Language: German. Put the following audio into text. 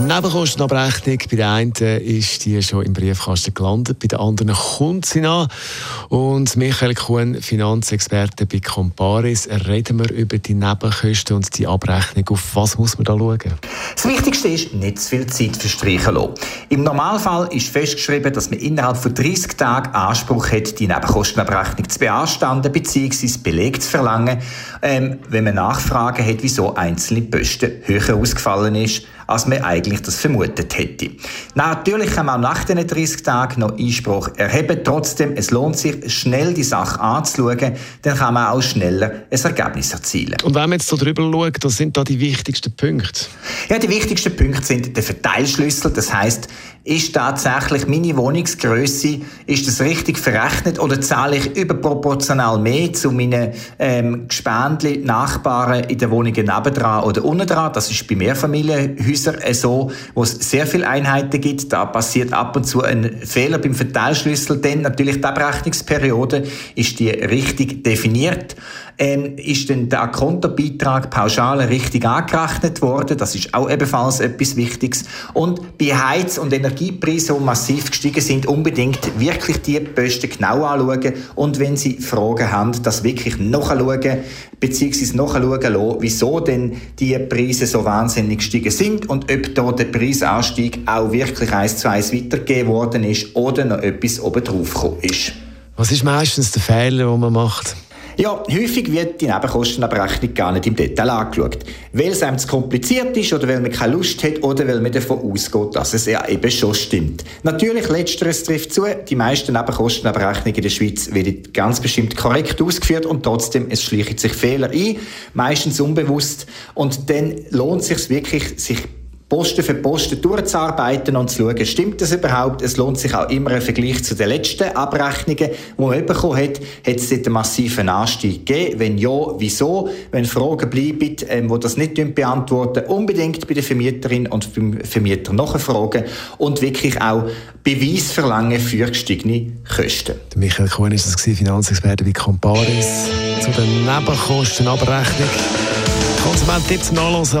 Nebenkostenabrechnung. Bei der einen ist die schon im Briefkasten gelandet, bei der anderen kommt sie nach. Und Michael Kuhn, Finanzexperte bei Comparis, reden wir über die Nebenkosten und die Abrechnung. Auf was muss man da schauen? Das Wichtigste ist, nicht zu viel Zeit verstreichen lassen. Im Normalfall ist festgeschrieben, dass man innerhalb von 30 Tagen Anspruch hat, die Nebenkostenabrechnung zu beanstanden bzw. Beleg zu verlangen, ähm, wenn man Nachfragen hat, wieso einzelne Posten höher ausgefallen ist als man eigentlich das vermutet hätte. Natürlich kann man nach diesen 30 Tagen noch Einspruch erheben. Trotzdem, es lohnt sich, schnell die Sache anzuschauen, dann kann man auch schneller ein Ergebnis erzielen. Und wenn man jetzt so drüber schaut, was sind da die wichtigsten Punkte? Ja, die wichtigsten Punkte sind der Verteilschlüssel. Das heißt, ist tatsächlich meine Wohnungsgröße, ist das richtig verrechnet oder zahle ich überproportional mehr zu meinen ähm, Gespendli, Nachbarn in den Wohnungen nebendran oder unten dran? Das ist bei Mehrfamilienhäusern Häuser so, wo es sehr viele Einheiten gibt. Da passiert ab und zu ein Fehler beim Verteilschlüssel, denn natürlich die Abrechnungsperiode ist die richtig definiert. Ähm, ist denn der Kontobeitrag pauschal richtig angerechnet worden? Das ist auch ebenfalls etwas Wichtiges. Und bei Heiz- und Energiepreisen, die massiv gestiegen sind, unbedingt wirklich die Posten genau anschauen und wenn Sie Fragen haben, das wirklich nachschauen, beziehungsweise nachschauen lassen, wieso denn die Preise so wahnsinnig gestiegen sind und ob da der Preisanstieg auch wirklich eins zu eins weitergegeben worden ist oder noch etwas oben drauf gekommen ist. Was ist meistens der Fehler, den man macht? Ja, häufig wird die Nebenkostenabrechnung gar nicht im Detail angeschaut. Weil es einem zu kompliziert ist oder weil man keine Lust hat oder weil man davon ausgeht, dass es ja eben schon stimmt. Natürlich, letzteres trifft zu. Die meisten Nebenkostenabrechnungen in der Schweiz werden ganz bestimmt korrekt ausgeführt und trotzdem, es schleichen sich Fehler ein, meistens unbewusst. Und dann lohnt es sich wirklich, sich Posten für Posten durchzuarbeiten und zu schauen, stimmt das überhaupt? Es lohnt sich auch immer ein Vergleich zu den letzten Abrechnungen, die man bekommen hat. Hat es dort einen massiven Anstieg gegeben? Wenn ja, wieso? Wenn Fragen bleiben, ähm, die das nicht beantworten, unbedingt bei der Vermieterin und beim Vermieter nachfragen und wirklich auch Beweis verlangen für gestiegene Kosten. Der Michael Kuhn ist das Finanzexperte bei Comparis zu der Nebenkostenabrechnung. Konsument-Tipps nachlesen